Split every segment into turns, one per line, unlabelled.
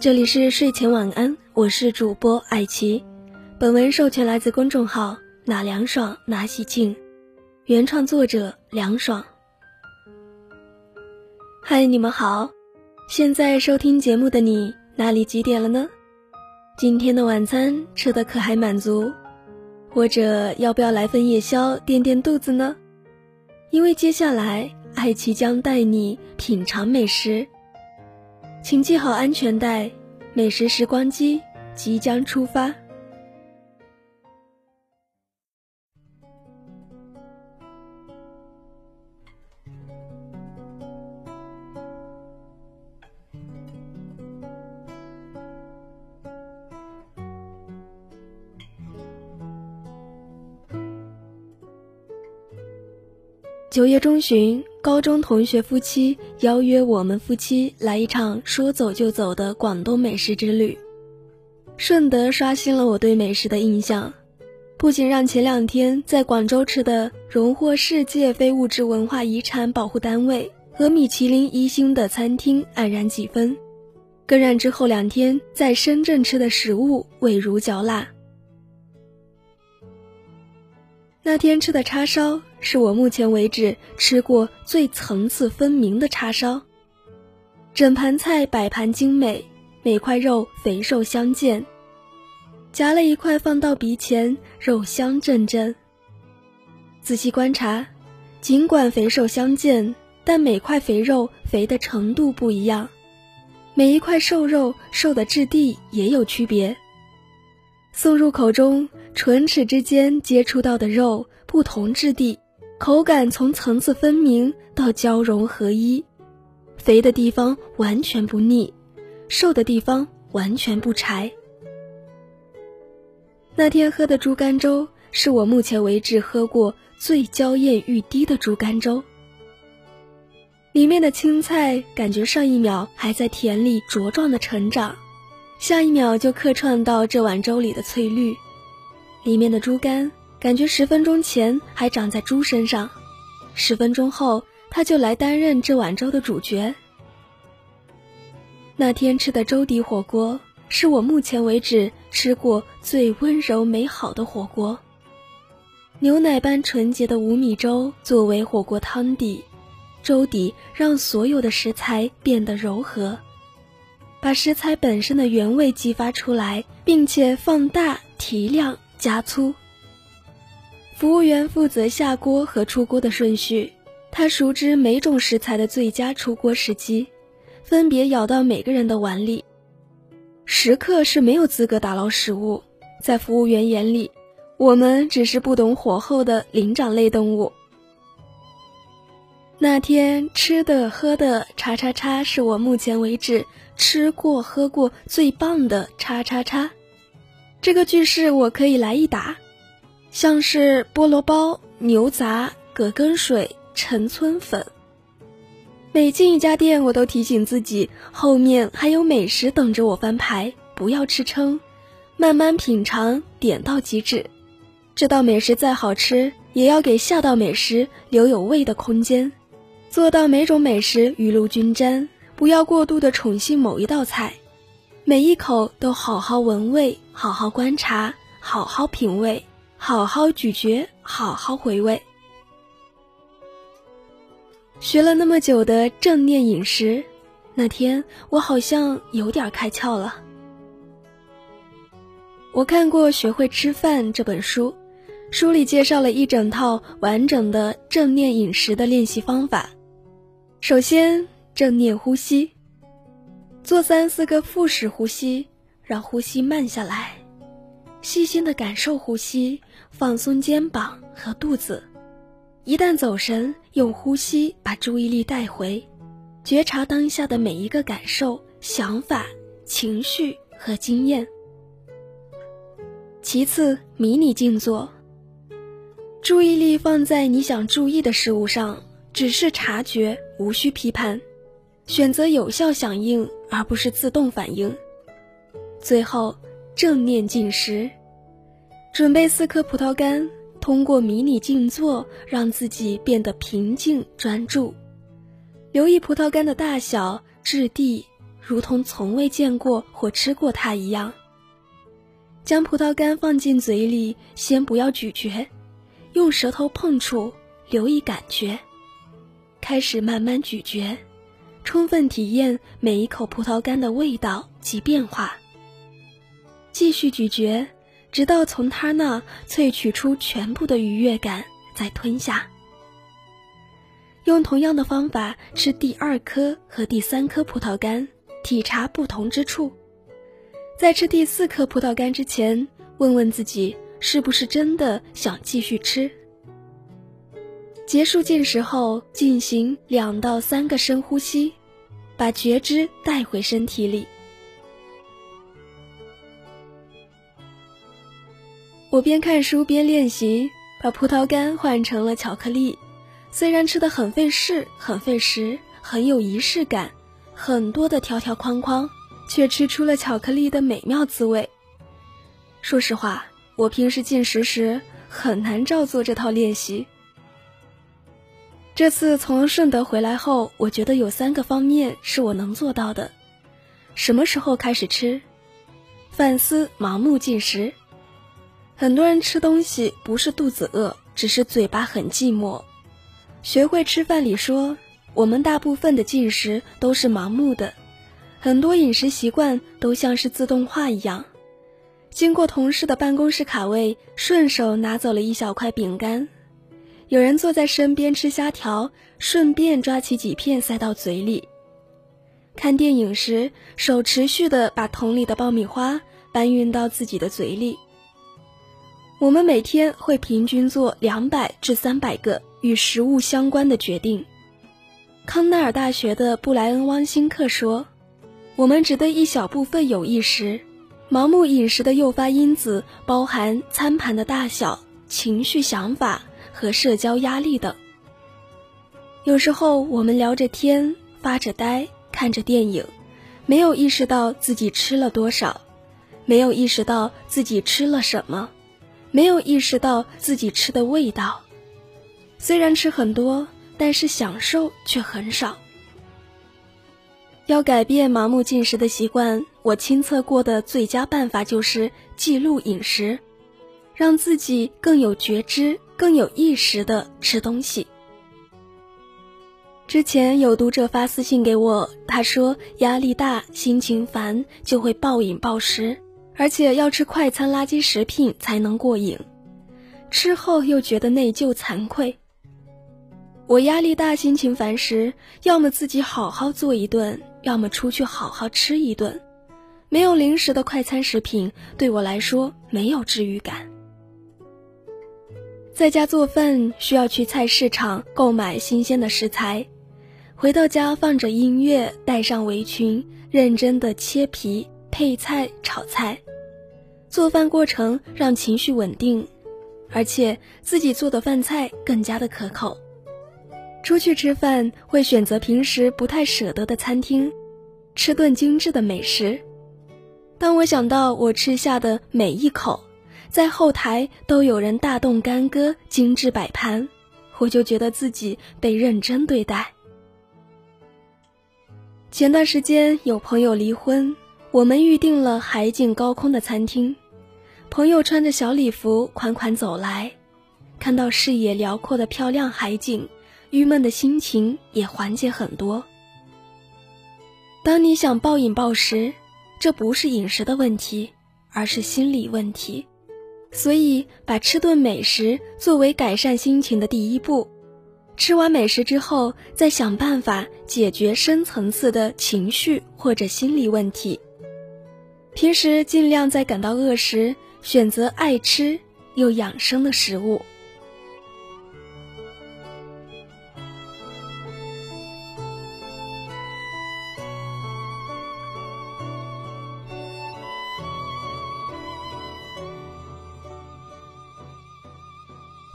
这里是睡前晚安，我是主播艾琪。本文授权来自公众号“哪凉爽哪喜庆”，原创作者凉爽。嗨，你们好！现在收听节目的你，哪里几点了呢？今天的晚餐吃的可还满足？或者要不要来份夜宵垫垫肚子呢？因为接下来爱奇将带你品尝美食。请系好安全带，美食时光机即将出发。九月中旬，高中同学夫妻邀约我们夫妻来一场说走就走的广东美食之旅，顺德刷新了我对美食的印象，不仅让前两天在广州吃的荣获世界非物质文化遗产保护单位和米其林一星的餐厅黯然几分，更让之后两天在深圳吃的食物味如嚼蜡。那天吃的叉烧是我目前为止吃过最层次分明的叉烧，整盘菜摆盘精美，每块肉肥瘦相间。夹了一块放到鼻前，肉香阵阵。仔细观察，尽管肥瘦相间，但每块肥肉肥的程度不一样，每一块瘦肉瘦的质地也有区别。送入口中。唇齿之间接触到的肉不同质地，口感从层次分明到交融合一，肥的地方完全不腻，瘦的地方完全不柴。那天喝的猪肝粥是我目前为止喝过最娇艳欲滴的猪肝粥，里面的青菜感觉上一秒还在田里茁壮的成长，下一秒就客串到这碗粥里的翠绿。里面的猪肝，感觉十分钟前还长在猪身上，十分钟后他就来担任这碗粥的主角。那天吃的粥底火锅，是我目前为止吃过最温柔美好的火锅。牛奶般纯洁的无米粥作为火锅汤底，粥底让所有的食材变得柔和，把食材本身的原味激发出来，并且放大提亮。加粗。服务员负责下锅和出锅的顺序，他熟知每种食材的最佳出锅时机，分别舀到每个人的碗里。食客是没有资格打捞食物，在服务员眼里，我们只是不懂火候的灵长类动物。那天吃的喝的叉叉叉，是我目前为止吃过喝过最棒的叉叉叉。这个句式我可以来一打，像是菠萝包、牛杂、葛根水、陈村粉。每进一家店，我都提醒自己，后面还有美食等着我翻牌，不要吃撑，慢慢品尝，点到即止。这道美食再好吃，也要给下道美食留有胃的空间，做到每种美食雨露均沾，不要过度的宠幸某一道菜。每一口都好好闻味，好好观察，好好品味，好好咀嚼，好好回味。学了那么久的正念饮食，那天我好像有点开窍了。我看过《学会吃饭》这本书，书里介绍了一整套完整的正念饮食的练习方法。首先，正念呼吸。做三四个腹式呼吸，让呼吸慢下来，细心的感受呼吸，放松肩膀和肚子。一旦走神，用呼吸把注意力带回，觉察当下的每一个感受、想法、情绪和经验。其次，迷你静坐，注意力放在你想注意的事物上，只是察觉，无需批判。选择有效响应，而不是自动反应。最后，正念进食，准备四颗葡萄干，通过迷你静坐，让自己变得平静专注。留意葡萄干的大小、质地，如同从未见过或吃过它一样。将葡萄干放进嘴里，先不要咀嚼，用舌头碰触，留意感觉。开始慢慢咀嚼，充分体验每一口葡萄干的味道及变化。继续咀嚼，直到从他那萃取出全部的愉悦感，再吞下。用同样的方法吃第二颗和第三颗葡萄干，体察不同之处。在吃第四颗葡萄干之前，问问自己是不是真的想继续吃。结束进食后，进行两到三个深呼吸，把觉知带回身体里。我边看书边练习，把葡萄干换成了巧克力。虽然吃的很费事、很费时、很有仪式感，很多的条条框框。却吃出了巧克力的美妙滋味。说实话，我平时进食时很难照做这套练习。这次从顺德回来后，我觉得有三个方面是我能做到的：什么时候开始吃？反思盲目进食。很多人吃东西不是肚子饿，只是嘴巴很寂寞。学会吃饭里说，我们大部分的进食都是盲目的。很多饮食习惯都像是自动化一样，经过同事的办公室卡位，顺手拿走了一小块饼干；有人坐在身边吃虾条，顺便抓起几片塞到嘴里。看电影时，手持续的把桶里的爆米花搬运到自己的嘴里。我们每天会平均做两百至三百个与食物相关的决定。康奈尔大学的布莱恩·汪辛克说。我们只对一小部分有意识，盲目饮食的诱发因子包含餐盘的大小、情绪、想法和社交压力等。有时候我们聊着天、发着呆、看着电影，没有意识到自己吃了多少，没有意识到自己吃了什么，没有意识到自己吃的味道。虽然吃很多，但是享受却很少。要改变盲目进食的习惯，我亲测过的最佳办法就是记录饮食，让自己更有觉知、更有意识的吃东西。之前有读者发私信给我，他说压力大、心情烦就会暴饮暴食，而且要吃快餐垃圾食品才能过瘾，吃后又觉得内疚惭愧。我压力大、心情烦时，要么自己好好做一顿。要么出去好好吃一顿，没有零食的快餐食品对我来说没有治愈感。在家做饭需要去菜市场购买新鲜的食材，回到家放着音乐，戴上围裙，认真的切皮、配菜、炒菜。做饭过程让情绪稳定，而且自己做的饭菜更加的可口。出去吃饭会选择平时不太舍得的餐厅，吃顿精致的美食。当我想到我吃下的每一口，在后台都有人大动干戈、精致摆盘，我就觉得自己被认真对待。前段时间有朋友离婚，我们预定了海景高空的餐厅，朋友穿着小礼服款款走来，看到视野辽阔的漂亮海景。郁闷的心情也缓解很多。当你想暴饮暴食，这不是饮食的问题，而是心理问题。所以，把吃顿美食作为改善心情的第一步。吃完美食之后，再想办法解决深层次的情绪或者心理问题。平时尽量在感到饿时，选择爱吃又养生的食物。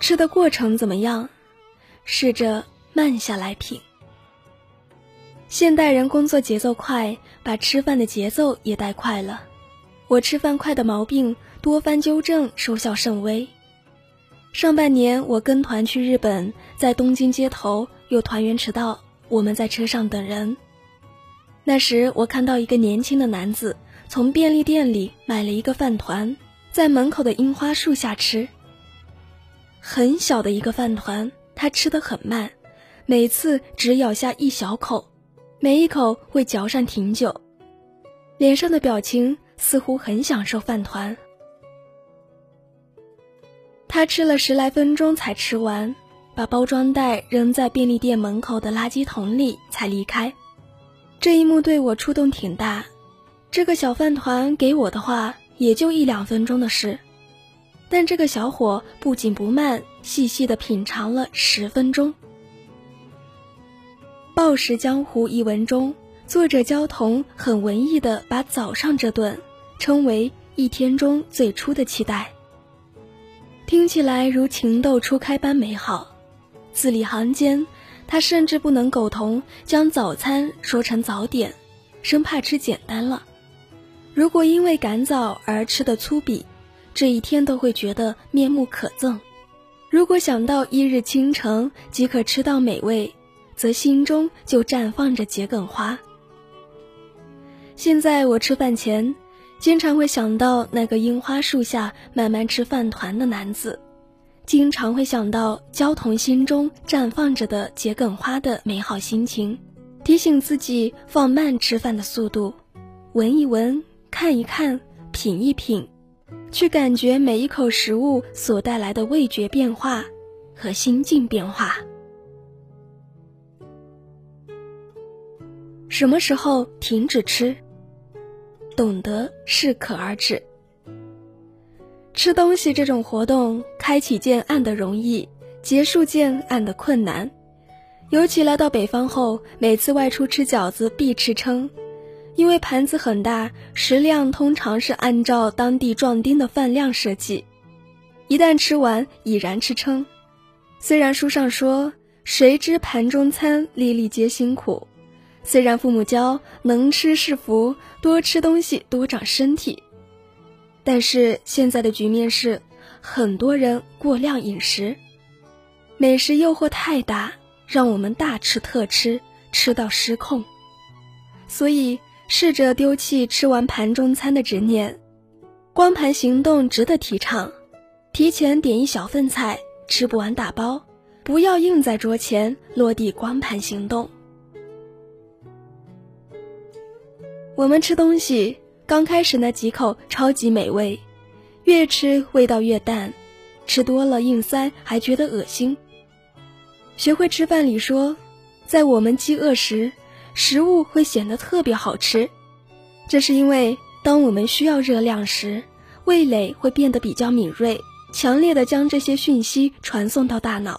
吃的过程怎么样？试着慢下来品。现代人工作节奏快，把吃饭的节奏也带快了。我吃饭快的毛病，多番纠正收效甚微。上半年我跟团去日本，在东京街头有团员迟到，我们在车上等人。那时我看到一个年轻的男子从便利店里买了一个饭团，在门口的樱花树下吃。很小的一个饭团，他吃得很慢，每次只咬下一小口，每一口会嚼上挺久，脸上的表情似乎很享受饭团。他吃了十来分钟才吃完，把包装袋扔在便利店门口的垃圾桶里才离开。这一幕对我触动挺大，这个小饭团给我的话也就一两分钟的事，但这个小伙不紧不慢，细细的品尝了十分钟。《暴食江湖》一文中，作者焦桐很文艺的把早上这顿称为一天中最初的期待，听起来如情窦初开般美好，字里行间。他甚至不能苟同将早餐说成早点，生怕吃简单了。如果因为赶早而吃的粗鄙，这一天都会觉得面目可憎；如果想到一日清晨即可吃到美味，则心中就绽放着桔梗花。现在我吃饭前，经常会想到那个樱花树下慢慢吃饭团的男子。经常会想到焦桐心中绽放着的桔梗花的美好心情，提醒自己放慢吃饭的速度，闻一闻，看一看，品一品，去感觉每一口食物所带来的味觉变化和心境变化。什么时候停止吃？懂得适可而止。吃东西这种活动，开启键按的容易，结束键按的困难。尤其来到北方后，每次外出吃饺子必吃撑，因为盘子很大，食量通常是按照当地壮丁的饭量设计。一旦吃完，已然吃撑。虽然书上说“谁知盘中餐，粒粒皆辛苦”，虽然父母教“能吃是福，多吃东西多长身体”。但是现在的局面是，很多人过量饮食，美食诱惑太大，让我们大吃特吃，吃到失控。所以试着丢弃吃完盘中餐的执念，光盘行动值得提倡。提前点一小份菜，吃不完打包，不要硬在桌前落地光盘行动。我们吃东西。刚开始那几口超级美味，越吃味道越淡，吃多了硬塞还觉得恶心。学会吃饭里说，在我们饥饿时，食物会显得特别好吃，这是因为当我们需要热量时，味蕾会变得比较敏锐，强烈的将这些讯息传送到大脑。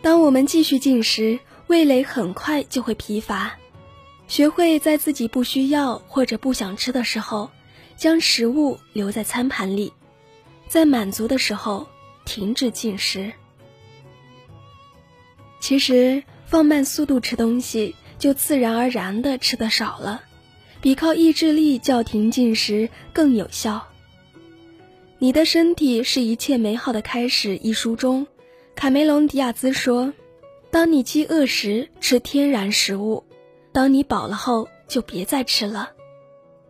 当我们继续进食，味蕾很快就会疲乏。学会在自己不需要或者不想吃的时候，将食物留在餐盘里，在满足的时候停止进食。其实放慢速度吃东西，就自然而然的吃的少了，比靠意志力叫停进食更有效。你的身体是一切美好的开始。一书中，卡梅隆·迪亚兹说：“当你饥饿时，吃天然食物。”当你饱了后，就别再吃了。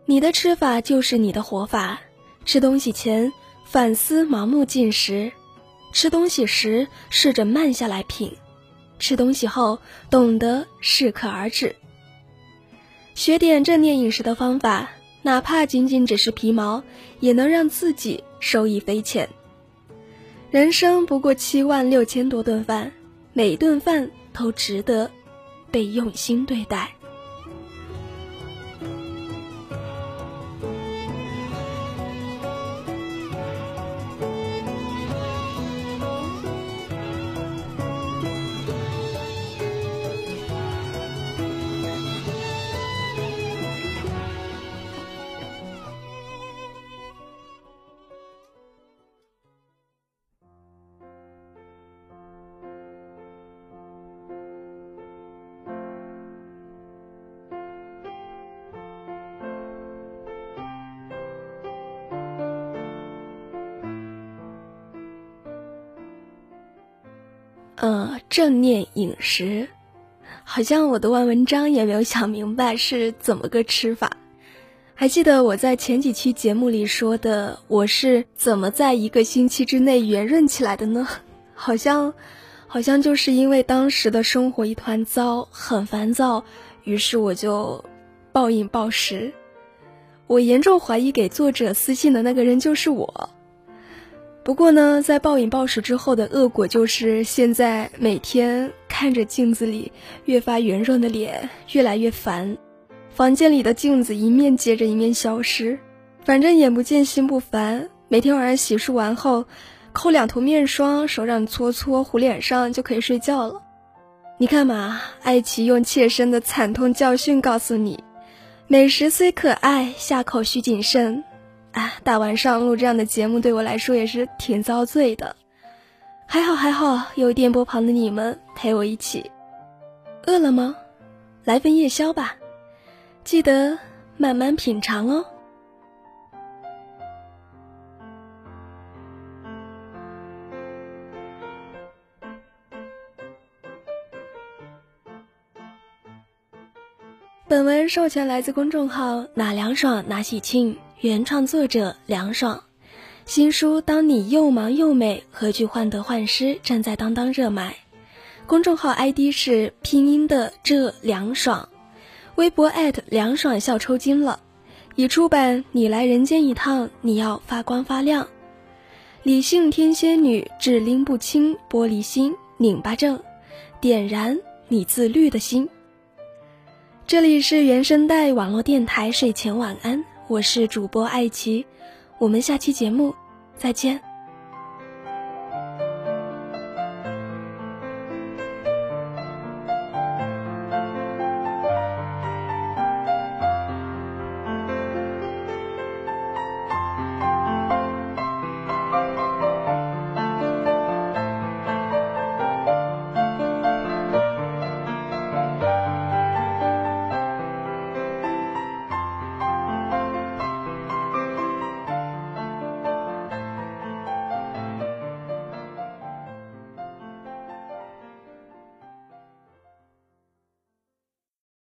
你的吃法就是你的活法。吃东西前反思盲目进食，吃东西时试着慢下来品，吃东西后懂得适可而止。学点正念饮食的方法，哪怕仅仅只是皮毛，也能让自己受益匪浅。人生不过七万六千多顿饭，每顿饭都值得。被用心对待。呃，正念饮食，好像我读完文章也没有想明白是怎么个吃法。还记得我在前几期节目里说的，我是怎么在一个星期之内圆润起来的呢？好像，好像就是因为当时的生活一团糟，很烦躁，于是我就暴饮暴食。我严重怀疑给作者私信的那个人就是我。不过呢，在暴饮暴食之后的恶果就是现在每天看着镜子里越发圆润的脸，越来越烦。房间里的镜子一面接着一面消失，反正眼不见心不烦。每天晚上洗漱完后，抠两涂面霜，手掌搓搓糊脸上就可以睡觉了。你看嘛，艾奇用切身的惨痛教训告诉你：美食虽可爱，下口需谨慎。啊，大晚上录这样的节目对我来说也是挺遭罪的。还好还好，有电波旁的你们陪我一起。饿了吗？来份夜宵吧。记得慢慢品尝哦。本文授权来自公众号“哪凉爽哪喜庆”，原创作者凉爽。新书《当你又忙又美，何惧患得患失》正在当当热卖。公众号 ID 是拼音的这凉爽。微博凉爽笑抽筋了，已出版。你来人间一趟，你要发光发亮。理性天仙女，只拎不清玻璃心，拧巴症，点燃你自律的心。这里是原声带网络电台睡前晚安，我是主播爱奇，我们下期节目再见。